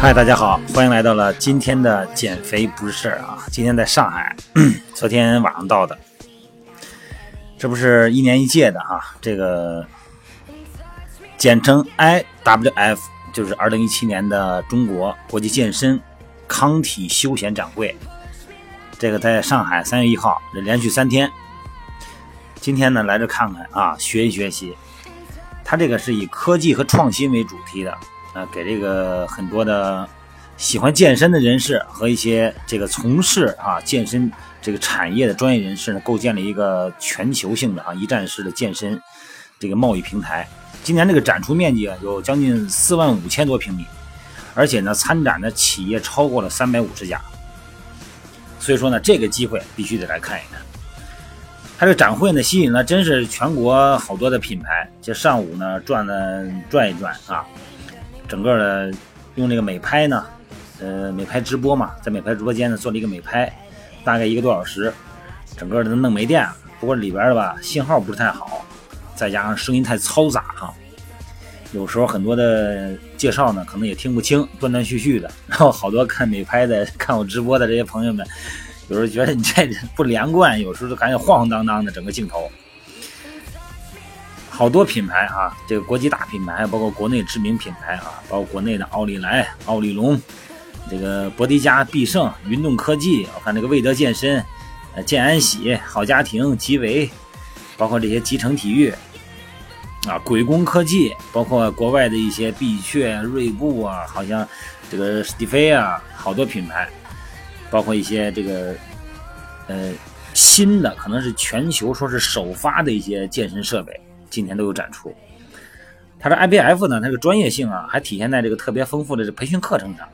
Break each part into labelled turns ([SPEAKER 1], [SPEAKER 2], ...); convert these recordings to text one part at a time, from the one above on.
[SPEAKER 1] 嗨，大家好，欢迎来到了今天的减肥不是事儿啊！今天在上海，昨天晚上到的，这不是一年一届的啊，这个简称 IWF 就是二零一七年的中国国际健身康体休闲展会。这个在上海三月一号，连续三天。今天呢，来这看看啊，学习学习。它这个是以科技和创新为主题的。啊，给这个很多的喜欢健身的人士和一些这个从事啊健身这个产业的专业人士呢，构建了一个全球性的啊一站式的健身这个贸易平台。今年这个展出面积啊有将近四万五千多平米，而且呢参展的企业超过了三百五十家。所以说呢，这个机会必须得来看一看。它这展会呢，吸引了真是全国好多的品牌，这上午呢转了转一转啊。整个的用这个美拍呢，呃，美拍直播嘛，在美拍直播间呢做了一个美拍，大概一个多小时，整个的弄没电了。不过里边的吧信号不是太好，再加上声音太嘈杂哈，有时候很多的介绍呢可能也听不清，断断续续的。然后好多看美拍的、看我直播的这些朋友们，有时候觉得你这不连贯，有时候就感觉晃晃荡荡的整个镜头。好多品牌啊，这个国际大品牌，包括国内知名品牌啊，包括国内的奥利来、奥利龙，这个博迪加、必胜、云动科技，我看这个魏德健身、呃健安喜、好家庭、吉维，包括这些集成体育啊，鬼工科技，包括国外的一些碧雀、锐步啊，好像这个史蒂菲啊，好多品牌，包括一些这个呃新的，可能是全球说是首发的一些健身设备。今天都有展出，它的 IBF 呢，它这个专业性啊，还体现在这个特别丰富的这培训课程上。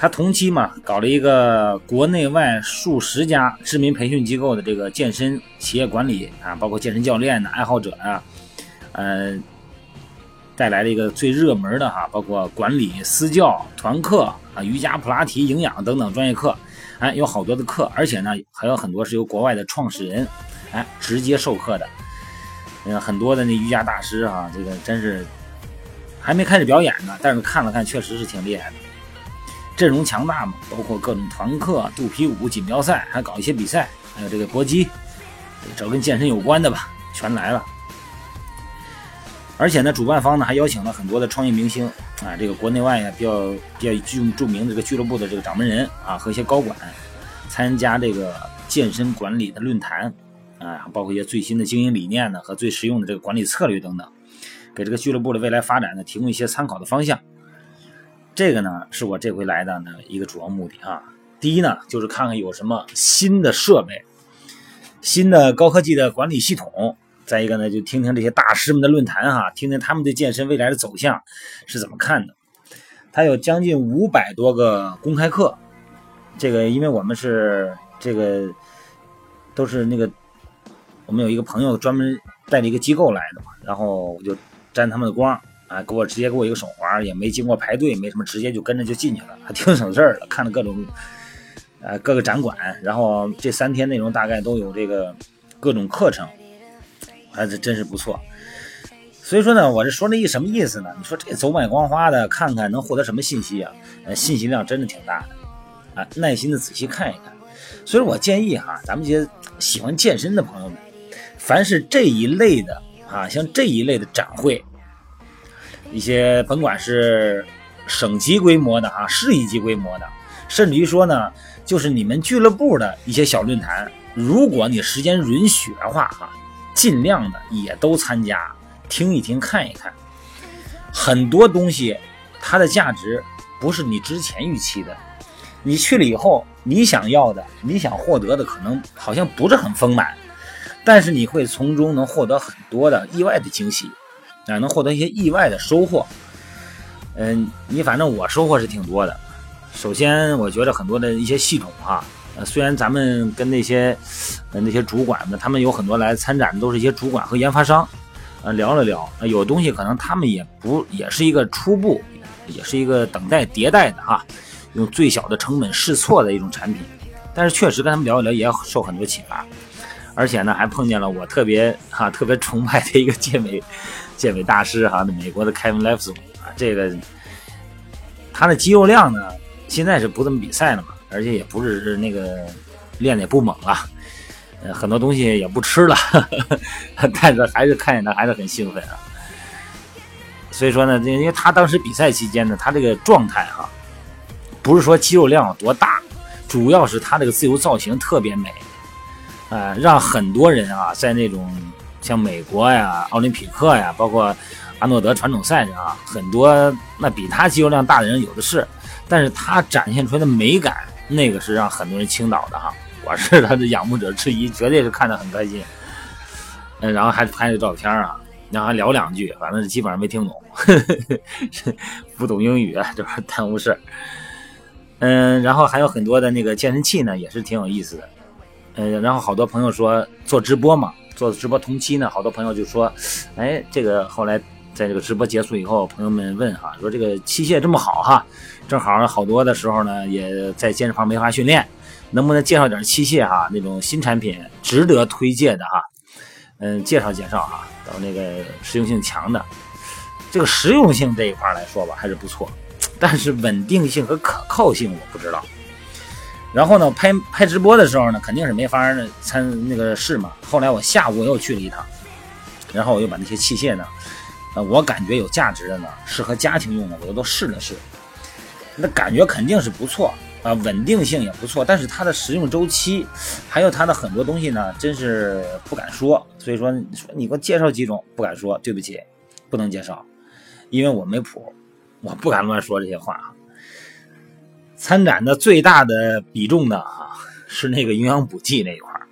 [SPEAKER 1] 他同期嘛，搞了一个国内外数十家知名培训机构的这个健身企业管理啊，包括健身教练的爱好者啊，呃，带来了一个最热门的哈，包括管理、私教、团课啊、瑜伽、普拉提、营养等等专业课，哎，有好多的课，而且呢，还有很多是由国外的创始人哎直接授课的。嗯，很多的那瑜伽大师啊，这个真是还没开始表演呢，但是看了看，确实是挺厉害的，阵容强大嘛，包括各种团课、肚皮舞、锦标赛，还搞一些比赛，还有这个搏击，找跟健身有关的吧，全来了。而且呢，主办方呢还邀请了很多的创业明星啊，这个国内外呀比较比较著著名的这个俱乐部的这个掌门人啊和一些高管参加这个健身管理的论坛。啊，包括一些最新的经营理念呢，和最实用的这个管理策略等等，给这个俱乐部的未来发展呢提供一些参考的方向。这个呢是我这回来的呢一个主要目的啊。第一呢就是看看有什么新的设备、新的高科技的管理系统。再一个呢就听听这些大师们的论坛哈，听听他们对健身未来的走向是怎么看的。它有将近五百多个公开课，这个因为我们是这个都是那个。我们有一个朋友专门带着一个机构来的嘛，然后我就沾他们的光啊，给我直接给我一个手环，也没经过排队，没什么，直接就跟着就进去了，还挺省事儿的。看了各种呃各个展馆，然后这三天内容大概都有这个各种课程，还是真是不错。所以说呢，我这说那一什么意思呢？你说这走马观花的看看能获得什么信息啊？呃，信息量真的挺大的啊，耐心的仔细看一看。所以我建议哈，咱们这些喜欢健身的朋友们。凡是这一类的啊，像这一类的展会，一些甭管是省级规模的啊，市一级规模的，甚至于说呢，就是你们俱乐部的一些小论坛，如果你时间允许的话哈，尽量的也都参加，听一听，看一看。很多东西它的价值不是你之前预期的，你去了以后，你想要的、你想获得的，可能好像不是很丰满。但是你会从中能获得很多的意外的惊喜，啊，能获得一些意外的收获。嗯，你反正我收获是挺多的。首先，我觉得很多的一些系统哈，呃，虽然咱们跟那些那些主管们，他们有很多来参展的都是一些主管和研发商，呃，聊了聊，有东西可能他们也不也是一个初步也是一个等待迭代的哈，用最小的成本试错的一种产品。但是确实跟他们聊一聊，也受很多启发。而且呢，还碰见了我特别哈特别崇拜的一个健美健美大师哈，那美国的 Kevin Levson 啊，这个他的肌肉量呢，现在是不怎么比赛了嘛，而且也不是那个练的也不猛了，呃，很多东西也不吃了，但是还是看见他还是很兴奋啊。所以说呢，因为他当时比赛期间呢，他这个状态哈，不是说肌肉量有多大，主要是他这个自由造型特别美。呃，让很多人啊，在那种像美国呀、奥林匹克呀，包括阿诺德传统赛上啊，很多那比他肌肉量大的人有的是，但是他展现出来的美感，那个是让很多人倾倒的哈。我是他的仰慕者之一，绝对是看得很开心。嗯，然后还拍了照片啊，然后还聊两句，反正基本上没听懂，不懂英语，这玩意耽误事嗯，然后还有很多的那个健身器呢，也是挺有意思的。呃，然后好多朋友说做直播嘛，做直播同期呢，好多朋友就说，哎，这个后来在这个直播结束以后，朋友们问哈，说这个器械这么好哈，正好好多的时候呢，也在健身房没法训练，能不能介绍点器械哈，那种新产品值得推荐的哈，嗯，介绍介绍哈，到那个实用性强的，这个实用性这一块来说吧，还是不错，但是稳定性和可靠性我不知道。然后呢，拍拍直播的时候呢，肯定是没法参那个试嘛。后来我下午又去了一趟，然后我又把那些器械呢，呃，我感觉有价值的呢，适合家庭用的，我又都试了试。那感觉肯定是不错啊，稳定性也不错，但是它的使用周期，还有它的很多东西呢，真是不敢说。所以说，说你给我介绍几种，不敢说，对不起，不能介绍，因为我没谱，我不敢乱说这些话。参展的最大的比重呢啊，是那个营养补剂那一块儿。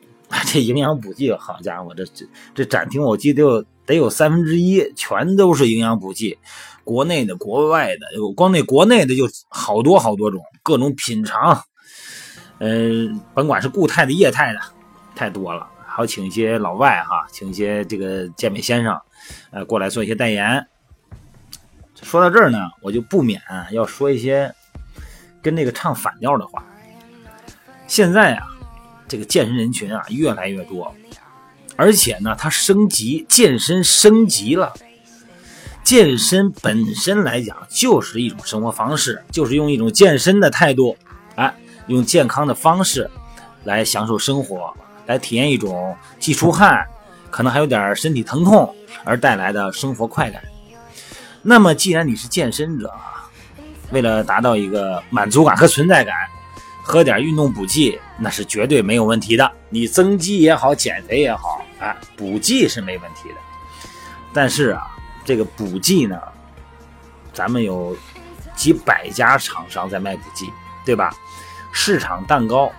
[SPEAKER 1] 这营养补剂，好家伙，这这这展厅我记得有得有三分之一全都是营养补剂，国内的、国外的，光那国内的就好多好多种，各种品尝，嗯，甭管是固态的、液态的，太多了。还有请一些老外哈，请一些这个健美先生，呃，过来做一些代言。说到这儿呢，我就不免要说一些。跟那个唱反调的话，现在啊，这个健身人群啊越来越多，而且呢，它升级健身升级了。健身本身来讲就是一种生活方式，就是用一种健身的态度，哎，用健康的方式来享受生活，来体验一种既出汗，可能还有点身体疼痛而带来的生活快感。那么，既然你是健身者啊。为了达到一个满足感和存在感，喝点运动补剂那是绝对没有问题的。你增肌也好，减肥也好，啊，补剂是没问题的。但是啊，这个补剂呢，咱们有几百家厂商在卖补剂，对吧？市场蛋糕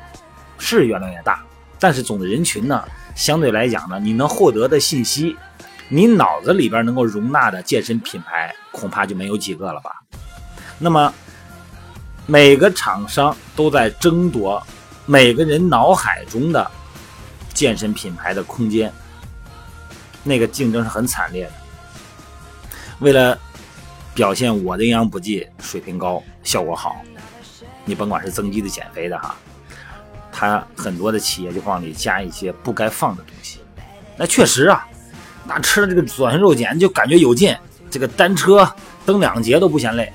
[SPEAKER 1] 是越来越大，但是总的人群呢，相对来讲呢，你能获得的信息，你脑子里边能够容纳的健身品牌，恐怕就没有几个了吧。那么，每个厂商都在争夺每个人脑海中的健身品牌的空间，那个竞争是很惨烈的。为了表现我的营养补剂水平高、效果好，你甭管是增肌的、减肥的哈，他很多的企业就往里加一些不该放的东西。那确实啊，那吃了这个左旋肉碱就感觉有劲，这个单车蹬两节都不嫌累。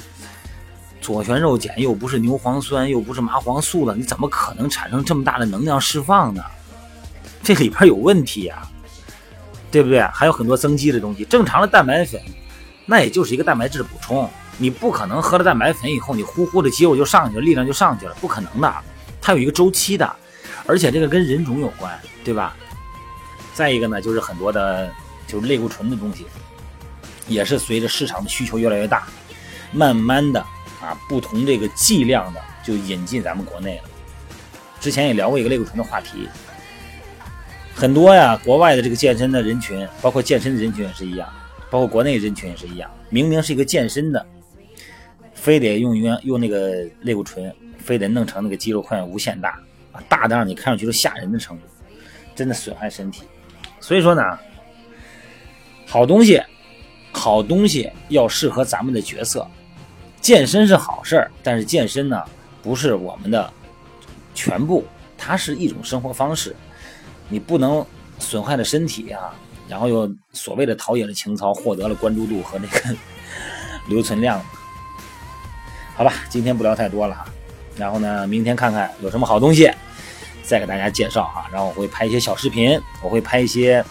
[SPEAKER 1] 左旋肉碱又不是牛磺酸，又不是麻黄素了，你怎么可能产生这么大的能量释放呢？这里边有问题呀，对不对？还有很多增肌的东西，正常的蛋白粉，那也就是一个蛋白质的补充，你不可能喝了蛋白粉以后，你呼呼的肌肉就上去了，力量就上去了，不可能的，它有一个周期的，而且这个跟人种有关，对吧？再一个呢，就是很多的，就是类固醇的东西，也是随着市场的需求越来越大，慢慢的。啊，不同这个剂量的就引进咱们国内了。之前也聊过一个类固醇的话题，很多呀，国外的这个健身的人群，包括健身的人群也是一样，包括国内人群也是一样。明明是一个健身的，非得用用用那个类固醇，非得弄成那个肌肉块无限大啊，大的让你看上去都吓人的程度，真的损害身体。所以说呢，好东西，好东西要适合咱们的角色。健身是好事儿，但是健身呢不是我们的全部，它是一种生活方式，你不能损害了身体啊，然后又所谓的陶冶了情操，获得了关注度和那个留存量。好吧，今天不聊太多了哈，然后呢，明天看看有什么好东西。再给大家介绍哈，然后我会拍一些小视频，我会拍一些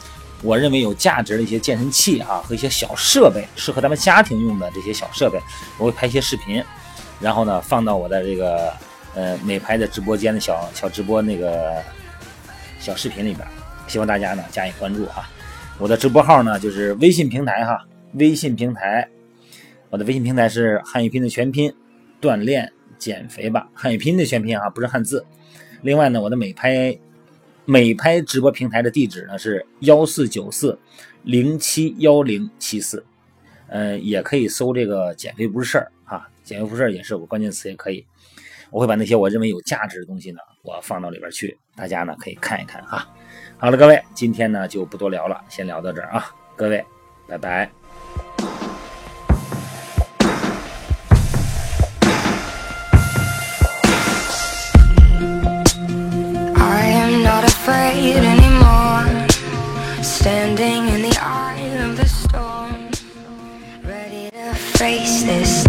[SPEAKER 1] 我认为有价值的一些健身器啊和一些小设备，适合咱们家庭用的这些小设备，我会拍一些视频，然后呢放到我的这个呃美拍的直播间的小小直播那个小视频里边，希望大家呢加以关注哈。我的直播号呢就是微信平台哈，微信平台，我的微信平台是汉语拼的全拼，锻炼减肥吧，汉语拼的全拼啊，不是汉字。另外呢，我的美拍美拍直播平台的地址呢是幺四九四零七幺零七四，呃，也可以搜这个减肥不是事儿啊，减肥不是事儿也是我关键词，也可以。我会把那些我认为有价值的东西呢，我放到里边去，大家呢可以看一看哈。好了，各位，今天呢就不多聊了，先聊到这儿啊，各位，拜拜。
[SPEAKER 2] Standing in the eye of the storm, ready to face this.